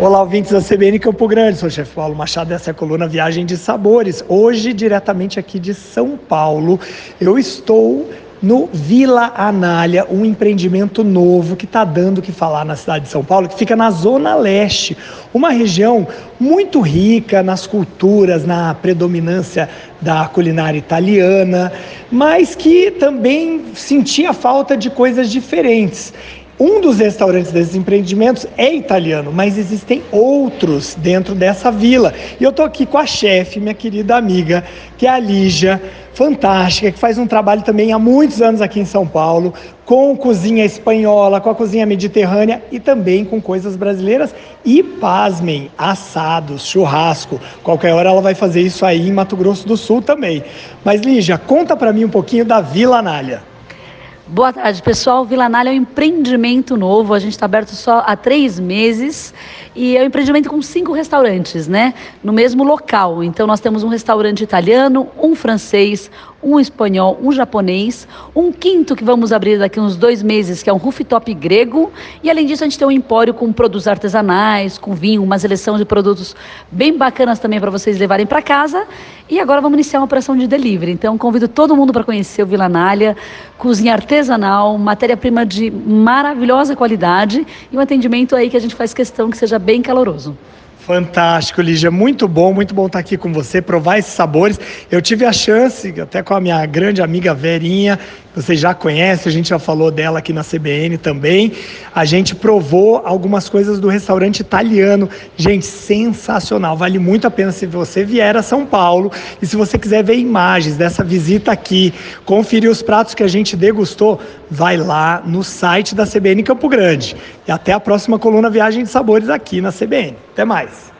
Olá, ouvintes da CBN Campo Grande, sou o chefe Paulo Machado, essa é a coluna Viagem de Sabores. Hoje, diretamente aqui de São Paulo, eu estou no Vila Anália, um empreendimento novo que está dando o que falar na cidade de São Paulo, que fica na Zona Leste, uma região muito rica nas culturas, na predominância da culinária italiana, mas que também sentia falta de coisas diferentes. Um dos restaurantes desses empreendimentos é italiano, mas existem outros dentro dessa vila. E eu estou aqui com a chefe, minha querida amiga, que é a Lígia, fantástica, que faz um trabalho também há muitos anos aqui em São Paulo, com cozinha espanhola, com a cozinha mediterrânea e também com coisas brasileiras. E pasmem, assados, churrasco. Qualquer hora ela vai fazer isso aí em Mato Grosso do Sul também. Mas Lígia, conta para mim um pouquinho da Vila Anália. Boa tarde, pessoal. Vila Nalha é um empreendimento novo. A gente está aberto só há três meses e é um empreendimento com cinco restaurantes, né? No mesmo local. Então, nós temos um restaurante italiano, um francês, um espanhol, um japonês, um quinto que vamos abrir daqui uns dois meses, que é um rooftop grego. E além disso, a gente tem um empório com produtos artesanais, com vinho, uma seleção de produtos bem bacanas também para vocês levarem para casa. E agora vamos iniciar uma operação de delivery. Então, convido todo mundo para conhecer o Vila Nália, cozinha artesanal, matéria-prima de maravilhosa qualidade e um atendimento aí que a gente faz questão que seja bem caloroso. Fantástico, Lígia. Muito bom, muito bom estar aqui com você, provar esses sabores. Eu tive a chance, até com a minha grande amiga Verinha, vocês já conhecem, a gente já falou dela aqui na CBN também. A gente provou algumas coisas do restaurante italiano. Gente, sensacional. Vale muito a pena se você vier a São Paulo e se você quiser ver imagens dessa visita aqui, conferir os pratos que a gente degustou, vai lá no site da CBN Campo Grande. E até a próxima coluna Viagem de Sabores aqui na CBN. Até mais.